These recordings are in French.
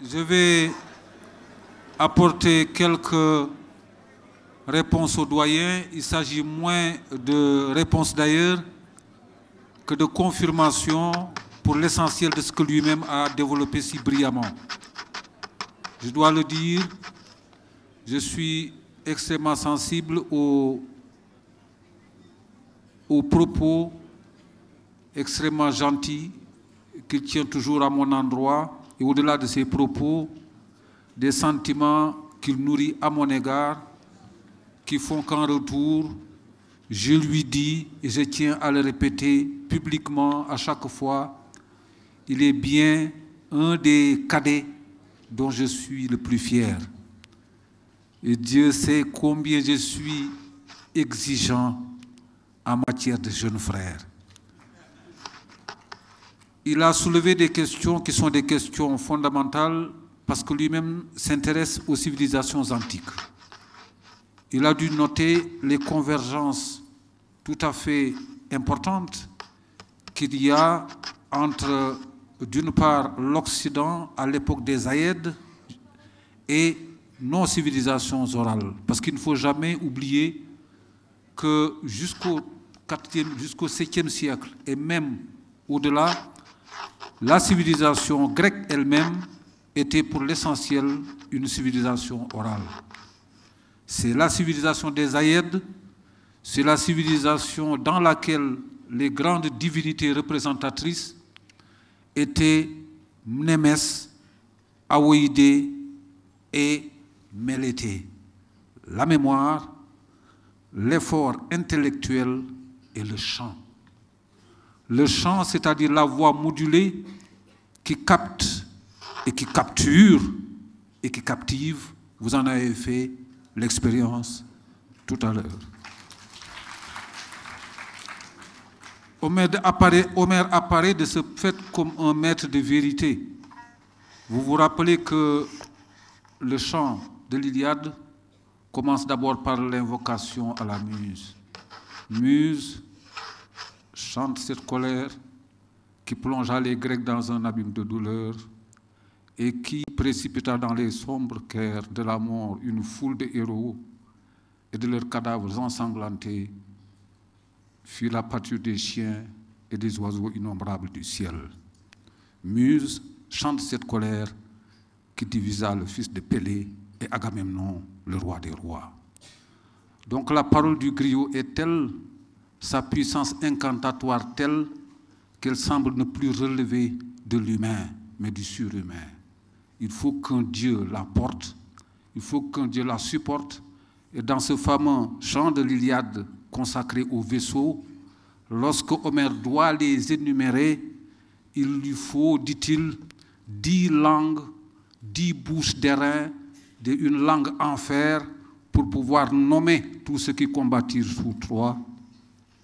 Je vais apporter quelques réponses aux doyens. Il s'agit moins de réponses d'ailleurs que de confirmation pour l'essentiel de ce que lui-même a développé si brillamment. Je dois le dire, je suis extrêmement sensible aux, aux propos extrêmement gentils qu'il tient toujours à mon endroit et au-delà de ses propos, des sentiments qu'il nourrit à mon égard qui font qu'en retour, je lui dis, et je tiens à le répéter publiquement à chaque fois, il est bien un des cadets dont je suis le plus fier. Et Dieu sait combien je suis exigeant en matière de jeunes frères. Il a soulevé des questions qui sont des questions fondamentales parce que lui-même s'intéresse aux civilisations antiques. Il a dû noter les convergences tout à fait importantes qu'il y a entre, d'une part, l'Occident à l'époque des Aïdes et nos civilisations orales. Parce qu'il ne faut jamais oublier que jusqu'au 7e siècle et même au-delà, la civilisation grecque elle-même était pour l'essentiel une civilisation orale. C'est la civilisation des Aïdes, c'est la civilisation dans laquelle les grandes divinités représentatrices étaient Mnémès, Aoïdé et Mélété. La mémoire, l'effort intellectuel et le chant. Le chant, c'est-à-dire la voix modulée qui capte et qui capture et qui captive, vous en avez fait l'expérience tout à l'heure. Omer apparaît, de ce fait comme un maître de vérité. Vous vous rappelez que le chant de l'Iliade commence d'abord par l'invocation à la muse. Muse chante cette colère qui plongea les Grecs dans un abîme de douleur et qui précipita dans les sombres caires de la mort une foule de héros et de leurs cadavres ensanglantés fut la pâture des chiens et des oiseaux innombrables du ciel. Muse chante cette colère qui divisa le fils de Pélée et Agamemnon, le roi des rois. Donc la parole du griot est telle, sa puissance incantatoire telle, qu'elle semble ne plus relever de l'humain, mais du surhumain. Il faut qu'un Dieu la porte, il faut qu'un Dieu la supporte. Et dans ce fameux chant de l'Iliade consacré au vaisseau, lorsque Homère doit les énumérer, il lui faut, dit-il, dix langues, dix bouches d'airain, une langue en fer pour pouvoir nommer tous ceux qui combattirent sous Troie.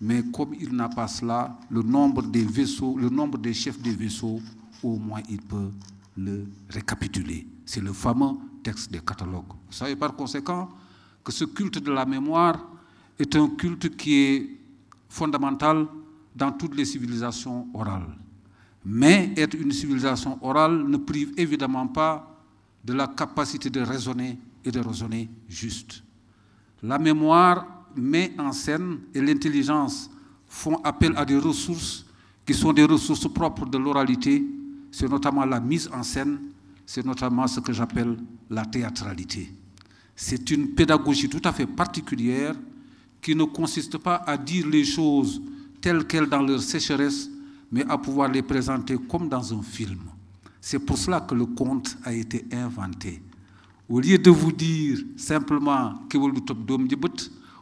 Mais comme il n'a pas cela, le nombre des vaisseaux, le nombre des chefs des vaisseaux, au moins il peut le récapituler. C'est le fameux texte des catalogues. Vous savez par conséquent que ce culte de la mémoire est un culte qui est fondamental dans toutes les civilisations orales. Mais être une civilisation orale ne prive évidemment pas de la capacité de raisonner et de raisonner juste. La mémoire met en scène et l'intelligence font appel à des ressources qui sont des ressources propres de l'oralité. C'est notamment la mise en scène, c'est notamment ce que j'appelle la théâtralité. C'est une pédagogie tout à fait particulière qui ne consiste pas à dire les choses telles quelles dans leur sécheresse, mais à pouvoir les présenter comme dans un film. C'est pour cela que le conte a été inventé. Au lieu de vous dire simplement que vous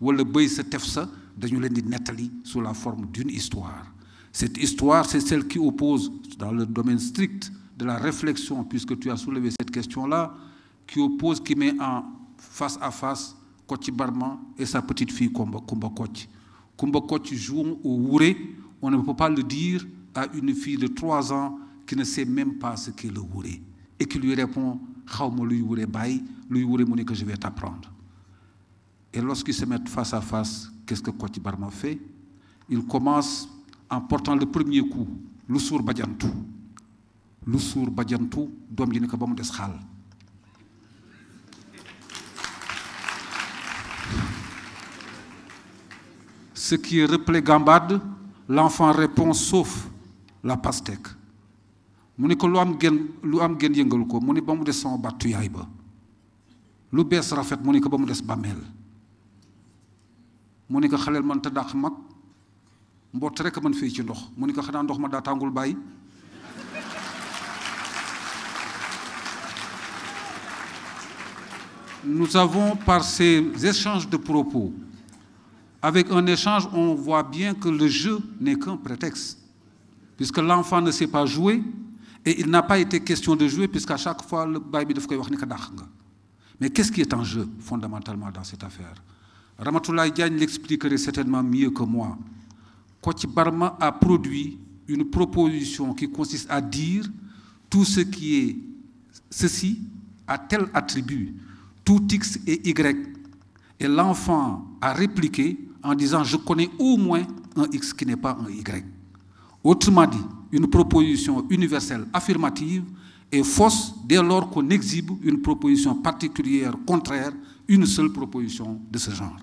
wala beuy sa tef sa dañu leen di netali sous la forme d'une histoire. Cette histoire, c'est celle qui oppose dans le domaine strict de la réflexion puisque tu as soulevé cette question-là qui oppose qui met en face à face Kochi Barman et sa petite fille Kumba, Kumba Kochi. Kumba joue au Wouré, on ne peut pas le dire à une fille de 3 ans qui ne sait même pas ce qu'est le Wouré et qui lui répond lui Wouré Baye, lui Wouré Mouni que je vais t'apprendre. Et lorsqu'ils se mettent face à face, qu'est-ce que Kochi Barma fait? Il commence en portant le premier coup, Lusur Badjantou. lu suur bajantu doom ji ni ko ba mu des xaal. Ce qui est replé gambade l'enfant répond sauf la pastèque. Mu ni ko lu am gën lu am gën yëngal ko mu sama battu mu ko man dàq nous avons par ces échanges de propos avec un échange on voit bien que le jeu n'est qu'un prétexte puisque l'enfant ne sait pas jouer et il n'a pas été question de jouer puisqu'à chaque fois le nga. Mais qu'est-ce qui est en jeu fondamentalement dans cette affaire? Ramatoulaye Diagne l'expliquerait certainement mieux que moi Kocc Barma a produit une proposition qui consiste à dire tout ce qui est ceci a tel attribut, tout X et Y. Et l'enfant a répliqué en disant je connais au moins un X qui n'est pas un Y. Autrement dit, une proposition universelle affirmative est fausse dès lors qu'on exhibe une proposition particulière contraire, une seule proposition de ce genre.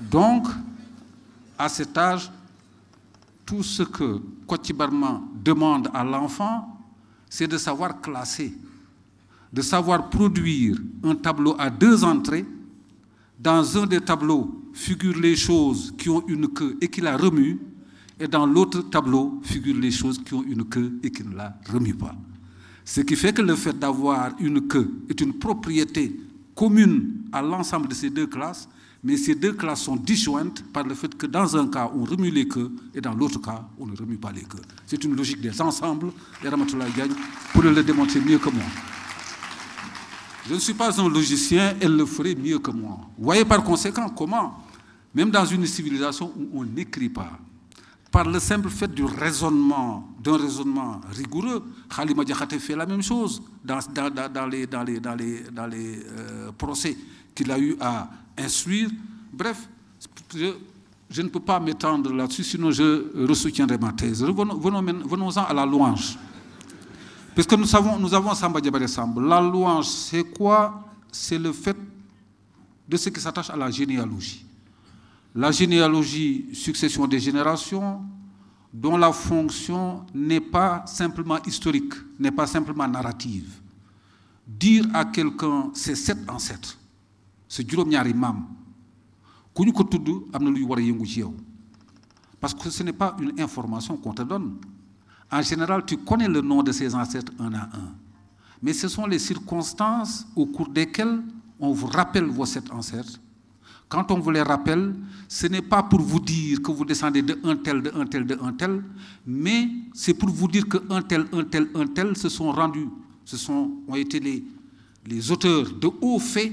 Donc, à cet âge, tout ce que Kocc Barma demande à l'enfant, c'est de savoir classer, de savoir produire un tableau à deux entrées. Dans un des tableaux figurent les choses qui ont une queue et qui la remuent, et dans l'autre tableau figurent les choses qui ont une queue et qui ne la remuent pas. Ce qui fait que le fait d'avoir une queue est une propriété commune à l'ensemble de ces deux classes, mais ces deux classes sont disjointes par le fait que dans un cas, on remue les queues et dans l'autre cas, on ne remue pas les queues. C'est une logique des ensembles et Ramatoulaye Diagne pourrait le démontrer mieux que moi. Je ne suis pas un logicien, elle le ferait mieux que moi. Vous voyez par conséquent comment, même dans une civilisation où on n'écrit pas, par le simple fait du raisonnement, d'un raisonnement rigoureux, Khalima Diakhaté fait la même chose dans, les, procès qu'il a eu à instruire. Bref, je, ne peux pas m'étendre là-dessus, sinon je ressoutiendrai ma thèse. Venons, venons, venons-en à la louange. Puisque nous, savons, nous avons Samba Diabaré Samba. La louange, c'est quoi? C'est le fait de ce qui s'attache à la généalogie. La généalogie, succession des générations, dont la fonction n'est pas simplement historique, n'est pas simplement narrative. Dire à quelqu'un ses sept ancêtres, c'est juróom-ñaari maam. Ku ñu ko tudd am na war yëngu ci yow. Parce que ce n'est pas une information qu'on te donne. En général tu connais le nom de ses ancêtres un à un. Mais ce sont les circonstances au cours desquelles on vous rappelle vos sept ancêtres. Quand on vous les rappelle ce n'est pas pour vous dire que vous descendez de un tel de un tel de un tel mais c'est pour vous dire que un tel un tel un tel se sont rendus ce sont ont été les les auteurs de hauts faits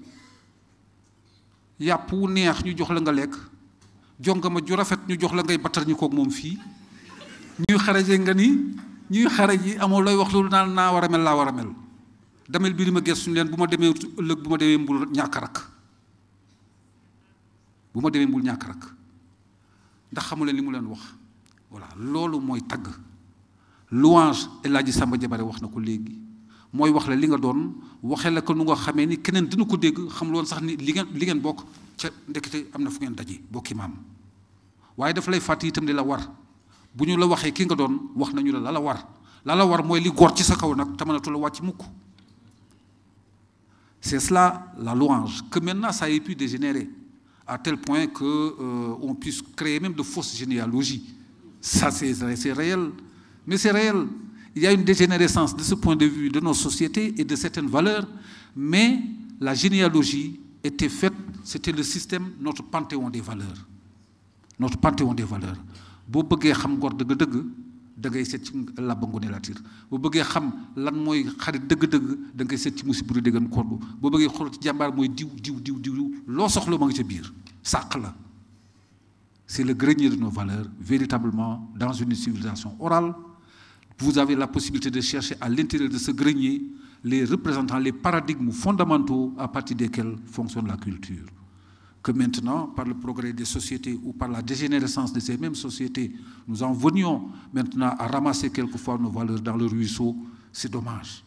yàpp wu neex ñu jox la nga lekk jongama ju rafet ñu jox la ngay battar ñu koog moom fii. Ñuy xaraje nga ni ñuy xaraj yi amoo looy wax loolu naan naa war a mel laa war a mel. Damel bi di ma gëstu leen bu ma demee ëllëg bu ma demee mbul ñàkk rak bu ma demee mbul ñàkk rak ndax xamu leen li mu leen wax. Voilà loolu mooy tagg. Louange El Hadji Samba wax na ko léegi. Mooy wax la li nga doon waxee la ko nu nga xamee ni keneen dina ko dégg xam loon sax ni li ngeen li ngeen bokk ca ndekete am na fu ngeen daje bokki maam. Waaye daf lay fàtte itam li la war. Bu ñu la waxee ki nga doon wax nañu la la la war. La la war mooy li góor ci sa kaw nag te mënatu la wàcc mukk. C'est cela la louange que maintenant ça ait pu dégénérer à tel point que euh, on puisse créer même de fausses généalogies. Ça c'est c'est réel. Mais c'est réel il y a une dégénérescence de ce point de vue de nos sociétés et de certaines valeurs mais la généalogie était faite c'était le système notre panthéon des valeurs. Notre panthéon des valeurs. Boo bëggee xam ngor dëgg-dëgg da ngay seet ci Laba Ngoné Latyr boo bëggee xam lan mooy xarit dëgg-dëgg da ngay seet ci Moussibou Dégane Kodou boo bëggee xool ci jàmbaar mooy diw diw diw diw loo soxla ma nga ca biir. Sàq la. C'est le grenier de nos valeurs véritablement dans une civilisation orale vous avez la possibilité de chercher à l'intérieur de ce grenier les représentants les paradigmes fondamentaux à partir desquels fonctionne la culture que maintenant, par le progrès des sociétés ou par la dégénérescence de ces mêmes sociétés, nous en venions maintenant à ramasser quelquefois nos valeurs dans le ruisseau, c'est dommage.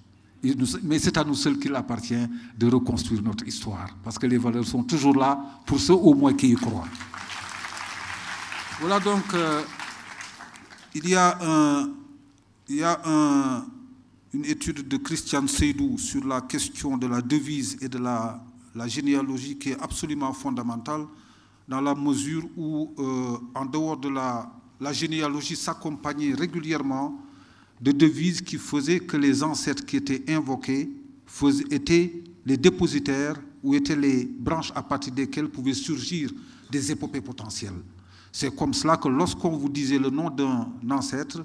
Mais c'est à nous seuls qu'il appartient de reconstruire notre histoire, parce que les valeurs sont toujours là pour ceux au moins qui y croient. Voilà donc, euh, il y a, un, il y a un, une étude de Christian Seydou sur la question de la devise et de la généalogie qui est absolument fondamentale dans la mesure où, euh, en dehors de la, généalogie, s'accompagnait régulièrement de devises qui faisaient que les ancêtres qui étaient invoqués étaient les dépositaires ou étaient les branches à partir desquelles pouvaient surgir des épopées potentielles. C'est comme cela que lorsqu'on vous disait le nom d'un ancêtre,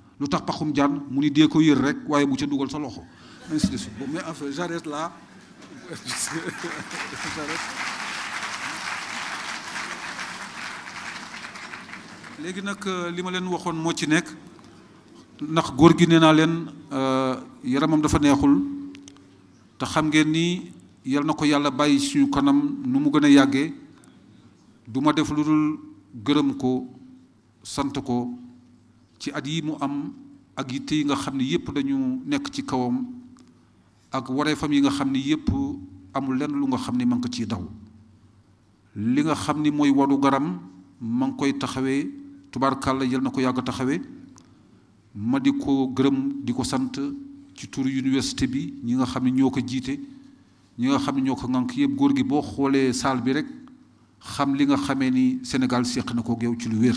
lu tax paxum jaan mu ni dee ko yër rek waaye bu ca dugal sa loxo. Ainsi de suite. Bon mais j'arrête là. Léegi nag li ma leen waxoon moo ci nekk. Ndax góor gi nee naa leen yaramam dafa neexul. Te ni yal na ko yàlla bàyyi suñu kanam nu a yàggee. Du ma def lu dul gërëm ko sant ko ci at yi mu am ak yitte yi nga xam ni yépp dañu nekk ci kawam ak wareefam yi nga xam ni yépp amul lenn lu nga xam ni ma ko ciy daw. Li nga xam ni mooy waru garam ma ngi koy taxawee tubaarkàlla yal na ko yàgg taxawee. Ma di ko gërëm di ko sant ci turu université bi ñi nga xam ne ñoo ko jiite ñi nga xam ne ñoo ko ŋànk yëpp góor gi boo xoolee saal bi rek xam li nga xamee ni Sénégal seq na ko yow ci lu wér.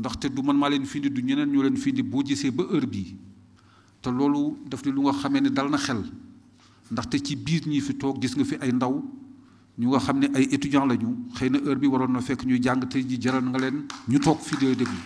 Ndaxte du man maa leen findi du ñeneen ñoo leen findi boo gisee ba heure bii. Te loolu daf di lu nga xamee ni dal na xel. Ndaxte ci biir ñi fi toog gis nga fi ay ndaw ñu nga xam ne ay étudiants lañu xëy na heure bi waroon na fekk ñuy jàng te ji jaral nga leen ñu toog fii di déglu